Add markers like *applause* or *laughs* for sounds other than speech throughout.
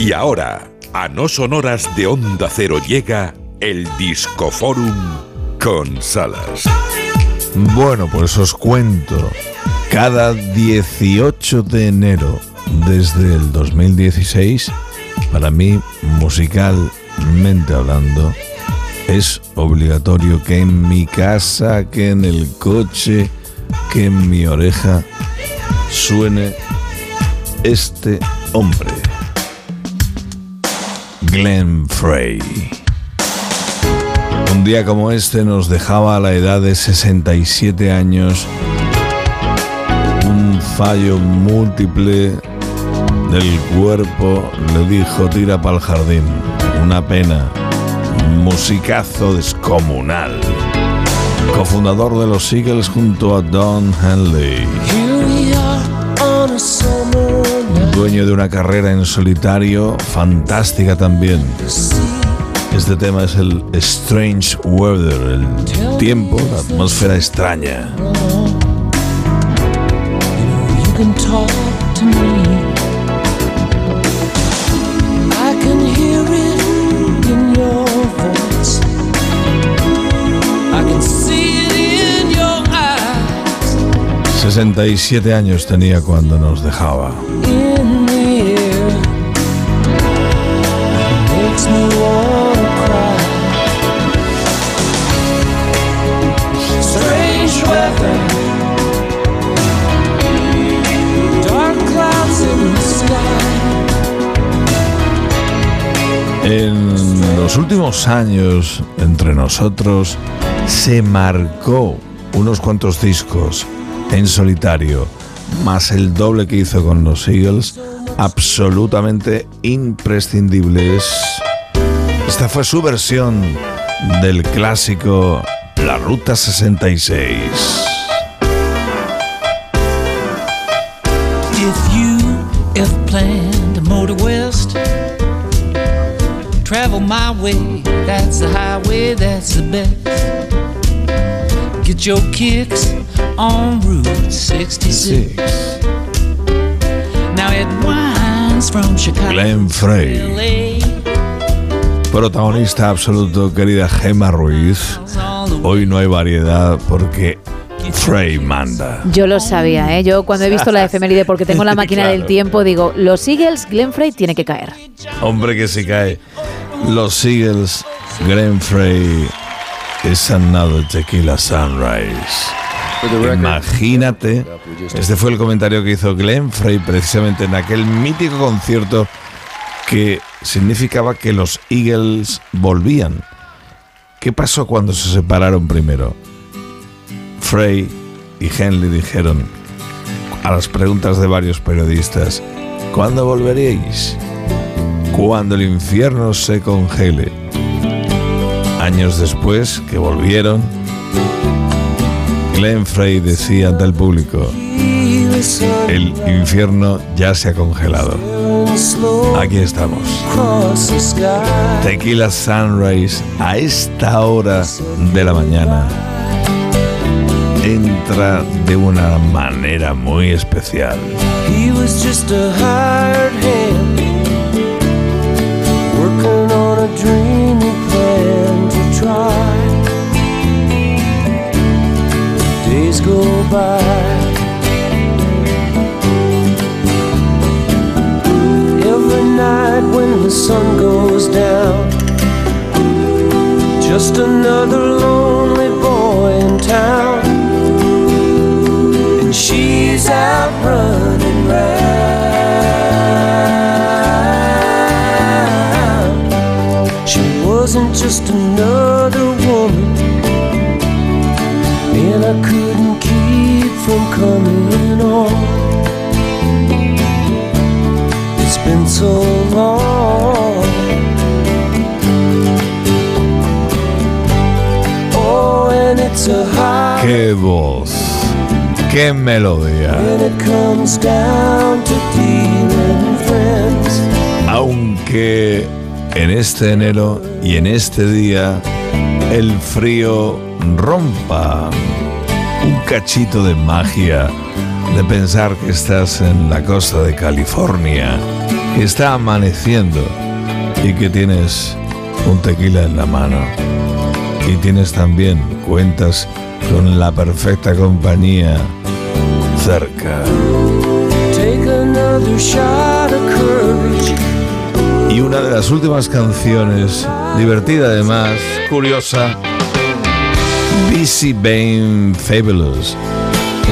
Y ahora, a no sonoras de Onda Cero llega el Discoforum con Salas. Bueno, pues os cuento. Cada 18 de enero desde el 2016, para mí, musicalmente hablando, es obligatorio que en mi casa, que en el coche, que en mi oreja suene este hombre. Glenn Frey. Un día como este nos dejaba a la edad de 67 años un fallo múltiple del cuerpo, le dijo tira para el jardín. Una pena. Musicazo descomunal. Cofundador de los Eagles junto a Don Henley. Dueño de una carrera en solitario fantástica también. Este tema es el Strange Weather, el tiempo, la atmósfera extraña. Your eyes. 67 años tenía cuando nos dejaba. Últimos años, entre nosotros, se marcó unos cuantos discos en solitario, más el doble que hizo con los Eagles, absolutamente imprescindibles. Esta fue su versión del clásico La Ruta 66. If you ever plan travel my way. That's the highway, that's the best. Get your kicks on Route 66. Now it winds from Chicago Glenn Frey. to LA. Protagonista absoluto, querida Gemma Ruiz. Hoy no hay variedad porque Frey manda. Yo lo sabía, ¿eh? Yo cuando he visto la efeméride, porque tengo la *laughs* máquina del tiempo, digo, los Eagles, Glenn Frey tiene que caer. Hombre que si cae. Los Eagles, Glenn Frey, es another tequila sunrise. Imagínate, este fue el comentario que hizo Glenn Frey precisamente en aquel mítico concierto que significaba que los Eagles volvían. ¿Qué pasó cuando se separaron primero? Frey y Henley dijeron a las preguntas de varios periodistas, ¿cuándo volveréis? Cuando el infierno se congele. Años después que volvieron, Glenn Frey decía ante el público, el infierno ya se ha congelado. Aquí estamos. Tequila Sunrise a esta hora de la mañana entra de una manera muy especial. He was just a hired hand, working on a dreamy plan to try. Days go by. Every night when the sun goes down, just another lonely just another woman, and I couldn't keep from coming on. It's been so long. Oh, and it's a high. ¡Qué voz! ¡Qué melodía! When it comes down to dealing friends, Aunque en este enero y en este día el frío rompa un cachito de magia de pensar que estás en la costa de California, que está amaneciendo y que tienes un tequila en la mano. Y tienes también cuentas con la perfecta compañía cerca. Y una de las últimas canciones, divertida además, curiosa, Busy Bane Fabulous.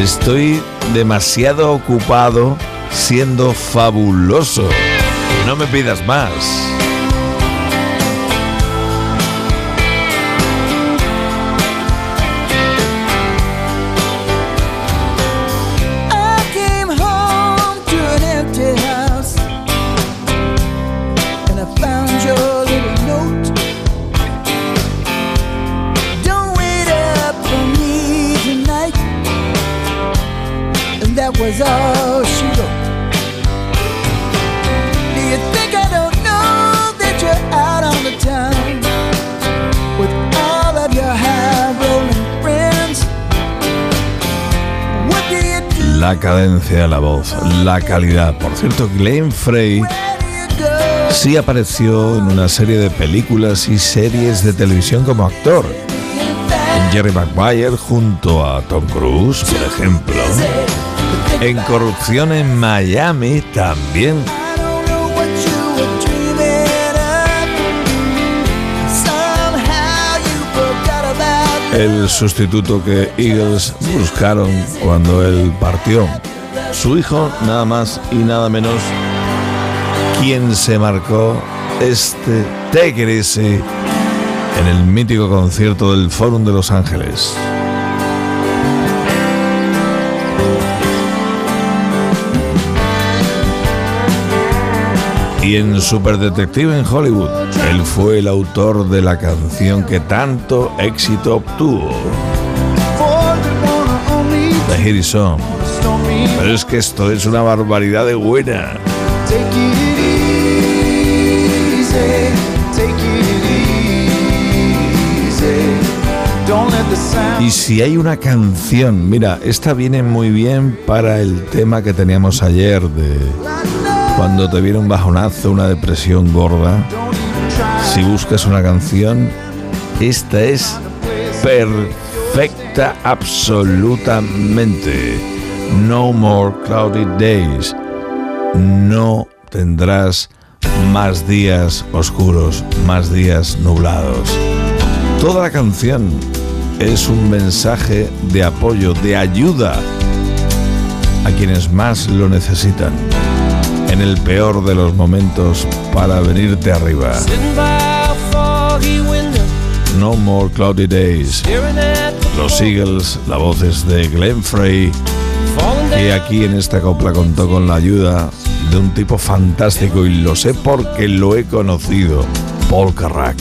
Estoy demasiado ocupado siendo fabuloso. No me pidas más. La cadencia de la voz, la calidad. Por cierto, Glenn Frey sí apareció en una serie de películas y series de televisión como actor. En Jerry Maguire junto a Tom Cruise, por ejemplo. En Corrupción en Miami también. El sustituto que Eagles buscaron cuando él partió. Su hijo, nada más y nada menos, quien se marcó este Take en el mítico concierto del Fórum de Los Ángeles. Y en Super Detective en Hollywood, él fue el autor de la canción que tanto éxito obtuvo, The Hit Is On. Pero es que esto es una barbaridad de buena. Y si hay una canción, mira, esta viene muy bien para el tema que teníamos ayer de cuando te viene un bajonazo, una depresión gorda. Si buscas una canción, esta es perfecta absolutamente. No more cloudy days. No tendrás más días oscuros, más días nublados. Toda la canción es un mensaje de apoyo, de ayuda a quienes más lo necesitan. En el peor de los momentos para venirte arriba. No more cloudy days. Los Eagles, la voz es de Glenn Frey, down. aquí en esta copla contó con la ayuda de un tipo fantástico y lo sé porque lo he conocido, Paul Carrack.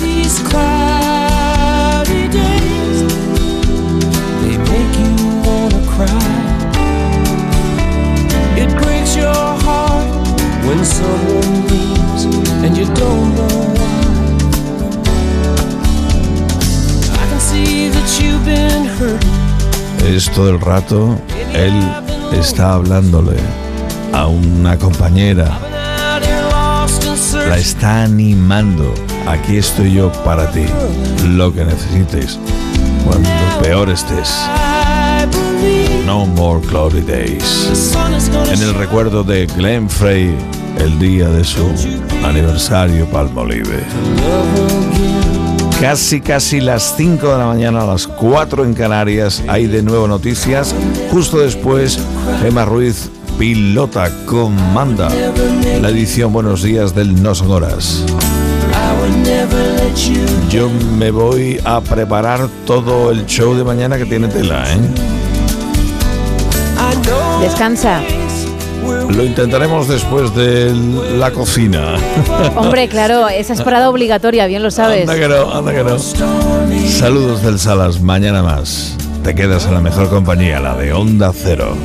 It breaks your when someone leaves and you don't know why. I can see that you've been hurting. Es todo el rato, él está hablándole a una compañera, la está animando. Aquí estoy yo para ti, lo que necesites, cuando peor estés. No more cloudy days. En el recuerdo de Glenn Frey, el día de su aniversario Palmolive. Casi, casi las 5 de la mañana, a las 4 en Canarias, hay de nuevo noticias. Justo después, Emma Ruiz pilota, comanda la edición Buenos Días del No Son Horas. Yo me voy a preparar todo el show de mañana que tiene tela, ¿eh? Descansa. Lo intentaremos después de la cocina. *laughs* Hombre, claro, esa es parada obligatoria, bien lo sabes. Anda que no, anda que no. Saludos del Salas, mañana más. Te quedas en la mejor compañía, la de Onda Cero.